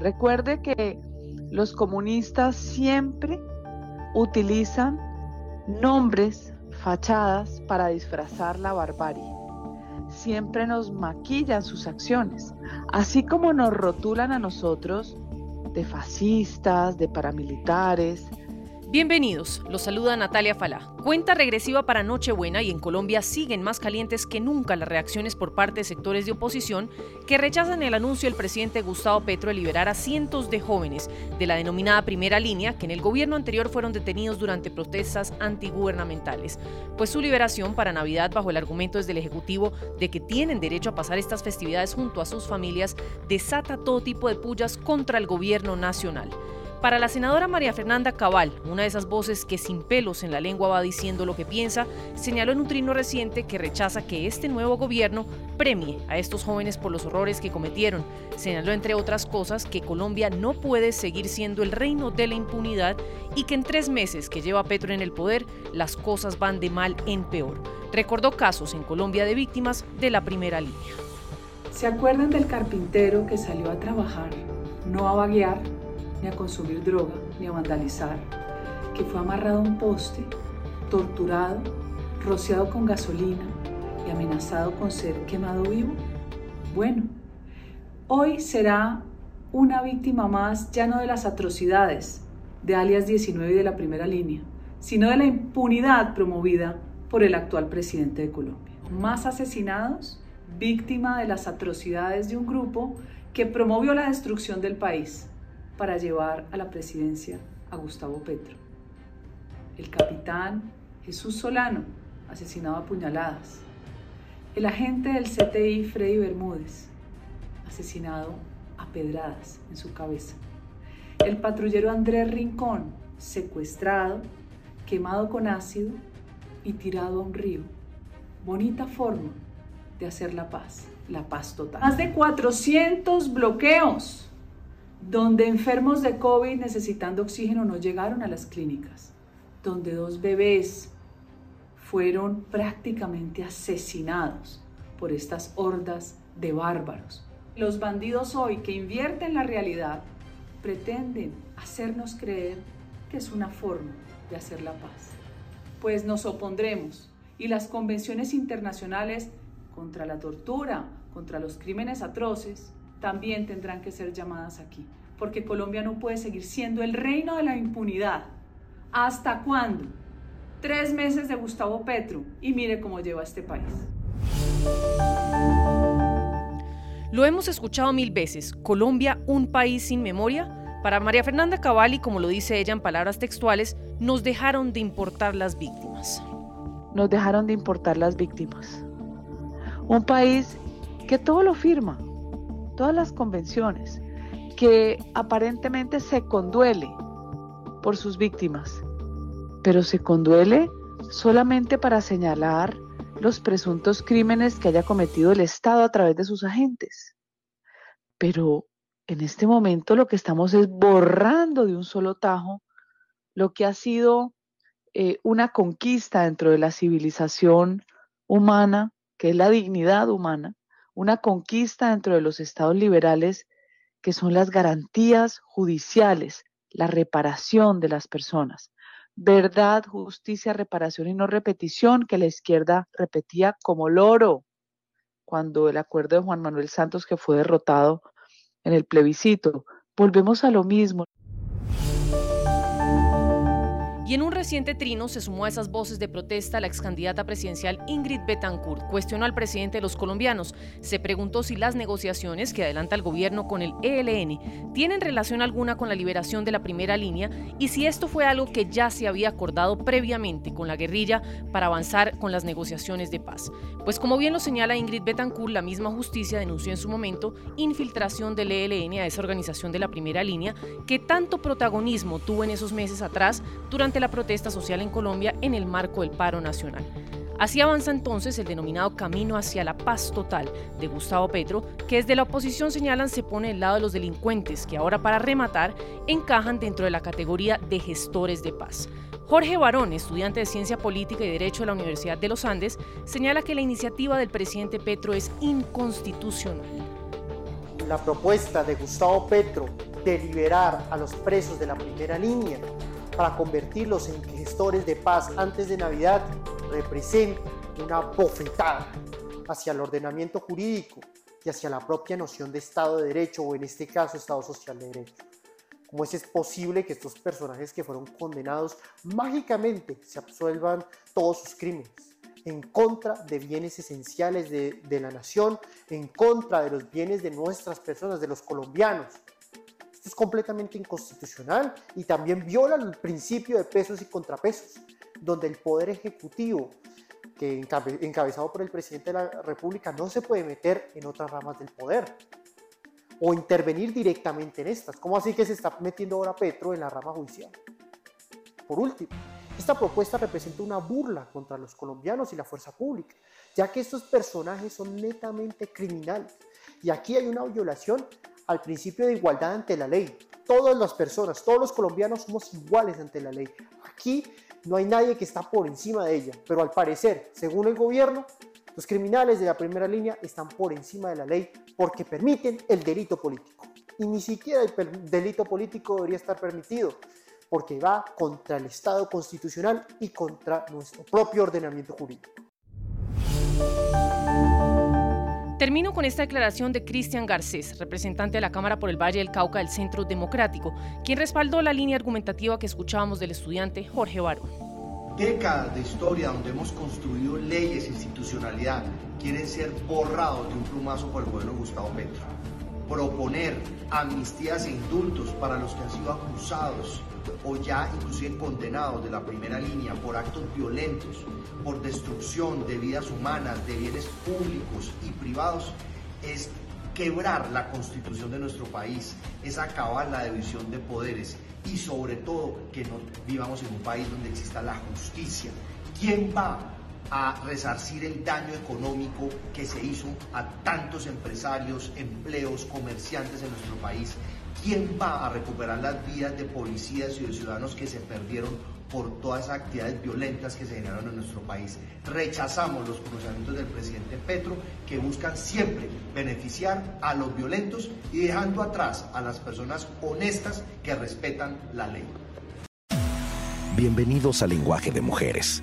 Recuerde que los comunistas siempre utilizan nombres, fachadas para disfrazar la barbarie. Siempre nos maquillan sus acciones, así como nos rotulan a nosotros de fascistas, de paramilitares, Bienvenidos, los saluda Natalia Falá. Cuenta regresiva para Nochebuena y en Colombia siguen más calientes que nunca las reacciones por parte de sectores de oposición que rechazan el anuncio del presidente Gustavo Petro de liberar a cientos de jóvenes de la denominada primera línea que en el gobierno anterior fueron detenidos durante protestas antigubernamentales. Pues su liberación para Navidad bajo el argumento desde el Ejecutivo de que tienen derecho a pasar estas festividades junto a sus familias desata todo tipo de pullas contra el gobierno nacional. Para la senadora María Fernanda Cabal, una de esas voces que sin pelos en la lengua va diciendo lo que piensa, señaló en un trino reciente que rechaza que este nuevo gobierno premie a estos jóvenes por los horrores que cometieron. Señaló, entre otras cosas, que Colombia no puede seguir siendo el reino de la impunidad y que en tres meses que lleva Petro en el poder, las cosas van de mal en peor. Recordó casos en Colombia de víctimas de la primera línea. ¿Se acuerdan del carpintero que salió a trabajar, no a vaguear? Ni a consumir droga, ni a vandalizar, que fue amarrado a un poste, torturado, rociado con gasolina y amenazado con ser quemado vivo? Bueno, hoy será una víctima más ya no de las atrocidades de alias 19 y de la primera línea, sino de la impunidad promovida por el actual presidente de Colombia. Más asesinados, víctima de las atrocidades de un grupo que promovió la destrucción del país, para llevar a la presidencia a Gustavo Petro. El capitán Jesús Solano, asesinado a puñaladas. El agente del CTI Freddy Bermúdez, asesinado a pedradas en su cabeza. El patrullero Andrés Rincón, secuestrado, quemado con ácido y tirado a un río. Bonita forma de hacer la paz, la paz total. Más de 400 bloqueos donde enfermos de COVID necesitando oxígeno no llegaron a las clínicas, donde dos bebés fueron prácticamente asesinados por estas hordas de bárbaros. Los bandidos hoy que invierten la realidad pretenden hacernos creer que es una forma de hacer la paz. Pues nos opondremos y las convenciones internacionales contra la tortura, contra los crímenes atroces, también tendrán que ser llamadas aquí, porque Colombia no puede seguir siendo el reino de la impunidad. ¿Hasta cuándo? Tres meses de Gustavo Petro y mire cómo lleva este país. Lo hemos escuchado mil veces. Colombia, un país sin memoria. Para María Fernanda Cavalli, como lo dice ella en palabras textuales, nos dejaron de importar las víctimas. Nos dejaron de importar las víctimas. Un país que todo lo firma, todas las convenciones, que aparentemente se conduele por sus víctimas, pero se conduele solamente para señalar los presuntos crímenes que haya cometido el Estado a través de sus agentes. Pero en este momento lo que estamos es borrando de un solo tajo lo que ha sido eh, una conquista dentro de la civilización humana, que es la dignidad humana, una conquista dentro de los estados liberales que son las garantías judiciales, la reparación de las personas. Verdad, justicia, reparación y no repetición que la izquierda repetía como loro cuando el acuerdo de Juan Manuel Santos que fue derrotado en el plebiscito. Volvemos a lo mismo. Y en un reciente trino se sumó a esas voces de protesta la ex candidata presidencial Ingrid Betancourt. Cuestionó al presidente de los colombianos. Se preguntó si las negociaciones que adelanta el gobierno con el ELN tienen relación alguna con la liberación de la primera línea y si esto fue algo que ya se había acordado previamente con la guerrilla para avanzar con las negociaciones de paz. Pues como bien lo señala Ingrid Betancourt, la misma justicia denunció en su momento infiltración del ELN a esa organización de la primera línea que tanto protagonismo tuvo en esos meses atrás durante la protesta social en Colombia en el marco del paro nacional. Así avanza entonces el denominado Camino hacia la Paz Total de Gustavo Petro, que desde la oposición señalan se pone del lado de los delincuentes, que ahora para rematar encajan dentro de la categoría de gestores de paz. Jorge Barón, estudiante de Ciencia Política y Derecho de la Universidad de los Andes, señala que la iniciativa del presidente Petro es inconstitucional. La propuesta de Gustavo Petro de liberar a los presos de la primera línea para convertirlos en gestores de paz antes de Navidad representa una bofetada hacia el ordenamiento jurídico y hacia la propia noción de Estado de Derecho o en este caso Estado Social de Derecho. ¿Cómo es posible que estos personajes que fueron condenados mágicamente se absuelvan todos sus crímenes? En contra de bienes esenciales de, de la nación, en contra de los bienes de nuestras personas, de los colombianos. Esto es completamente inconstitucional y también viola el principio de pesos y contrapesos, donde el Poder Ejecutivo que encabezado por el presidente de la República no se puede meter en otras ramas del poder o intervenir directamente en estas. ¿Cómo así que se está metiendo ahora Petro en la rama judicial? Por último, esta propuesta representa una burla contra los colombianos y la fuerza pública, ya que estos personajes son netamente criminales. Y aquí hay una violación al principio de igualdad ante la ley. Todas las personas, todos los colombianos somos iguales ante la ley. Aquí no hay nadie que está por encima de ella, pero al parecer, según el gobierno, los criminales de la primera línea están por encima de la ley porque permiten el delito político. Y ni siquiera el delito político debería estar permitido porque va contra el Estado constitucional y contra nuestro propio ordenamiento jurídico. Termino con esta declaración de Cristian Garcés, representante de la Cámara por el Valle del Cauca del Centro Democrático, quien respaldó la línea argumentativa que escuchábamos del estudiante Jorge Barón. Décadas de historia donde hemos construido leyes, e institucionalidad, quieren ser borrados de un plumazo por el gobierno Gustavo Petro. Proponer amnistías e indultos para los que han sido acusados o ya inclusive condenados de la primera línea por actos violentos, por destrucción de vidas humanas, de bienes públicos y privados, es quebrar la constitución de nuestro país, es acabar la división de poderes y sobre todo que no vivamos en un país donde exista la justicia. ¿Quién va a resarcir el daño económico que se hizo a tantos empresarios, empleos, comerciantes en nuestro país ¿Quién va a recuperar las vidas de policías y de ciudadanos que se perdieron por todas esas actividades violentas que se generaron en nuestro país? Rechazamos los pronunciamientos del presidente Petro que buscan siempre beneficiar a los violentos y dejando atrás a las personas honestas que respetan la ley. Bienvenidos al Lenguaje de Mujeres,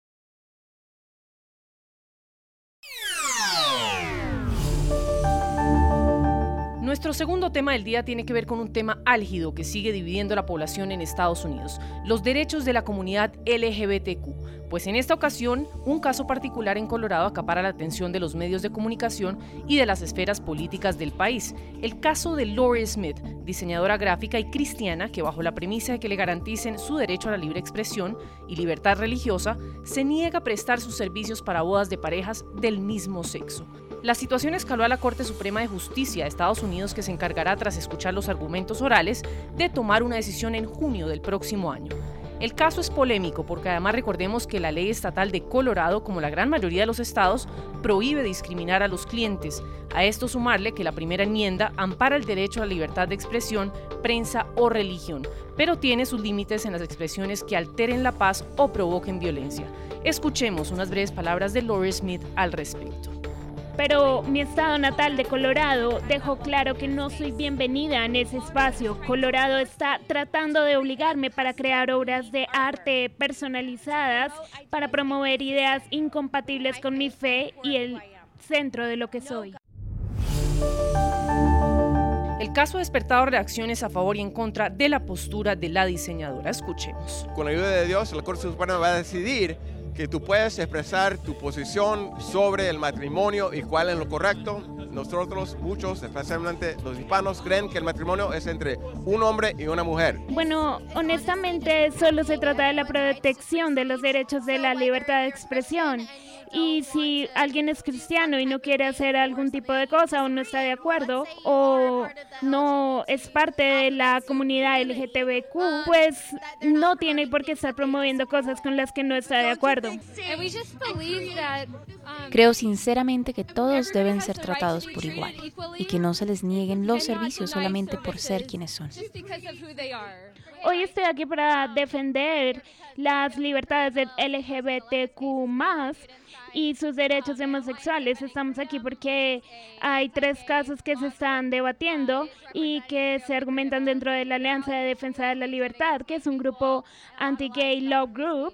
Nuestro segundo tema del día tiene que ver con un tema álgido que sigue dividiendo la población en Estados Unidos, los derechos de la comunidad LGBTQ. Pues en esta ocasión, un caso particular en Colorado acapara la atención de los medios de comunicación y de las esferas políticas del país. El caso de Lori Smith, diseñadora gráfica y cristiana que bajo la premisa de que le garanticen su derecho a la libre expresión y libertad religiosa, se niega a prestar sus servicios para bodas de parejas del mismo sexo. La situación escaló a la Corte Suprema de Justicia de Estados Unidos que se encargará tras escuchar los argumentos orales de tomar una decisión en junio del próximo año. El caso es polémico porque además recordemos que la ley estatal de Colorado, como la gran mayoría de los estados, prohíbe discriminar a los clientes. A esto sumarle que la primera enmienda ampara el derecho a la libertad de expresión, prensa o religión, pero tiene sus límites en las expresiones que alteren la paz o provoquen violencia. Escuchemos unas breves palabras de Lori Smith al respecto pero mi estado natal de Colorado dejó claro que no soy bienvenida en ese espacio. Colorado está tratando de obligarme para crear obras de arte personalizadas para promover ideas incompatibles con mi fe y el centro de lo que soy. El caso ha despertado reacciones a favor y en contra de la postura de la diseñadora. Escuchemos. Con la ayuda de Dios, la Corte Suprema va a decidir que tú puedes expresar tu posición sobre el matrimonio y cuál es lo correcto. Nosotros, muchos, especialmente los hispanos, creen que el matrimonio es entre un hombre y una mujer. Bueno, honestamente solo se trata de la protección de los derechos de la libertad de expresión Y si alguien es cristiano y no quiere hacer algún tipo de cosa o no está de acuerdo o no es parte de la comunidad LGTBQ, pues no tiene por qué estar promoviendo cosas con las que no está de acuerdo. Creo sinceramente que todos deben ser tratados por igual y que no se les nieguen los servicios solamente por ser quienes son. Hoy estoy aquí para defender las libertades del LGBTQ y sus derechos homosexuales. Estamos aquí porque hay tres casos que se están debatiendo y que se argumentan dentro de la Alianza de Defensa de la Libertad, que es un grupo anti-gay law group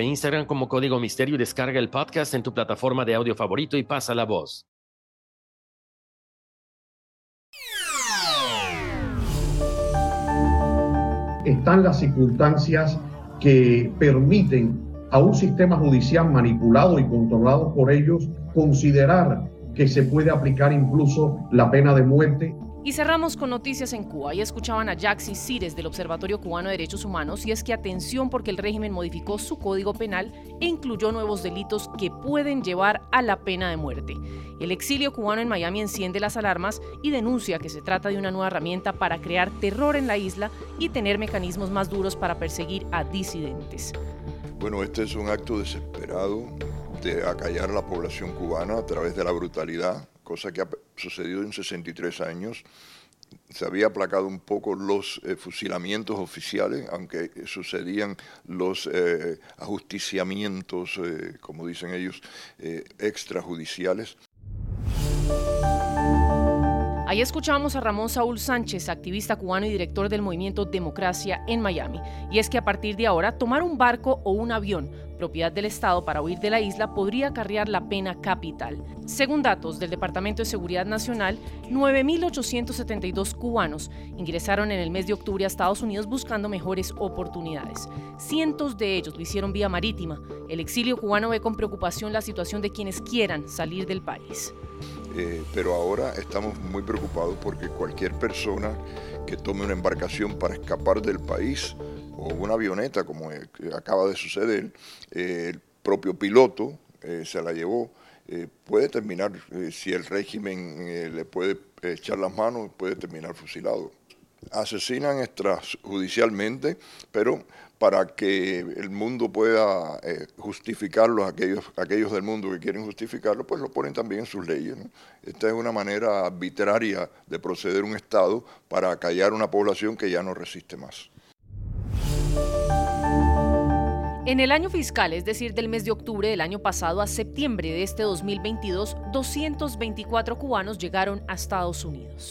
Instagram como Código Misterio y descarga el podcast en tu plataforma de audio favorito y pasa la voz. Están las circunstancias que permiten a un sistema judicial manipulado y controlado por ellos considerar que se puede aplicar incluso la pena de muerte y cerramos con noticias en Cuba. Y escuchaban a Jaxi Cires del Observatorio Cubano de Derechos Humanos y es que atención porque el régimen modificó su código penal e incluyó nuevos delitos que pueden llevar a la pena de muerte. El exilio cubano en Miami enciende las alarmas y denuncia que se trata de una nueva herramienta para crear terror en la isla y tener mecanismos más duros para perseguir a disidentes. Bueno, este es un acto desesperado de acallar a la población cubana a través de la brutalidad cosa que ha sucedido en 63 años. Se había aplacado un poco los eh, fusilamientos oficiales, aunque sucedían los eh, ajusticiamientos, eh, como dicen ellos, extrajudiciales. Ahí escuchamos a Ramón Saúl Sánchez, activista cubano y director del movimiento Democracia en Miami. Y es que a partir de ahora, tomar un barco o un avión, propiedad del Estado, para huir de la isla podría acarrear la pena capital. Según datos del Departamento de Seguridad Nacional, 9.872 cubanos ingresaron en el mes de octubre a Estados Unidos buscando mejores oportunidades. Cientos de ellos lo hicieron vía marítima. El exilio cubano ve con preocupación la situación de quienes quieran salir del país. Eh, pero ahora estamos muy preocupados porque cualquier persona que tome una embarcación para escapar del país o una avioneta, como acaba de suceder, eh, el propio piloto eh, se la llevó, puede terminar, si el régimen le puede echar las manos, puede terminar fusilado. Asesinan extrajudicialmente, pero para que el mundo pueda eh, justificarlo, aquellos, aquellos del mundo que quieren justificarlo, pues lo ponen también en sus leyes. Esta es una manera arbitraria de proceder un Estado para callar una población que ya no resiste más. En el año fiscal, es decir, del mes de octubre del año pasado a septiembre de este 2022, 224 cubanos llegaron a Estados Unidos.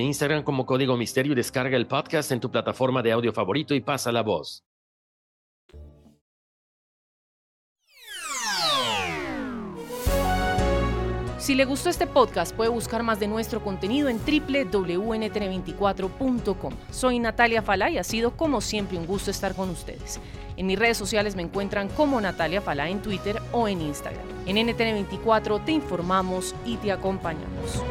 Instagram como Código Misterio y descarga el podcast en tu plataforma de audio favorito y pasa la voz. Si le gustó este podcast, puede buscar más de nuestro contenido en www.ntn24.com. Soy Natalia Falá y ha sido como siempre un gusto estar con ustedes. En mis redes sociales me encuentran como Natalia Falá en Twitter o en Instagram. En NTN24 te informamos y te acompañamos.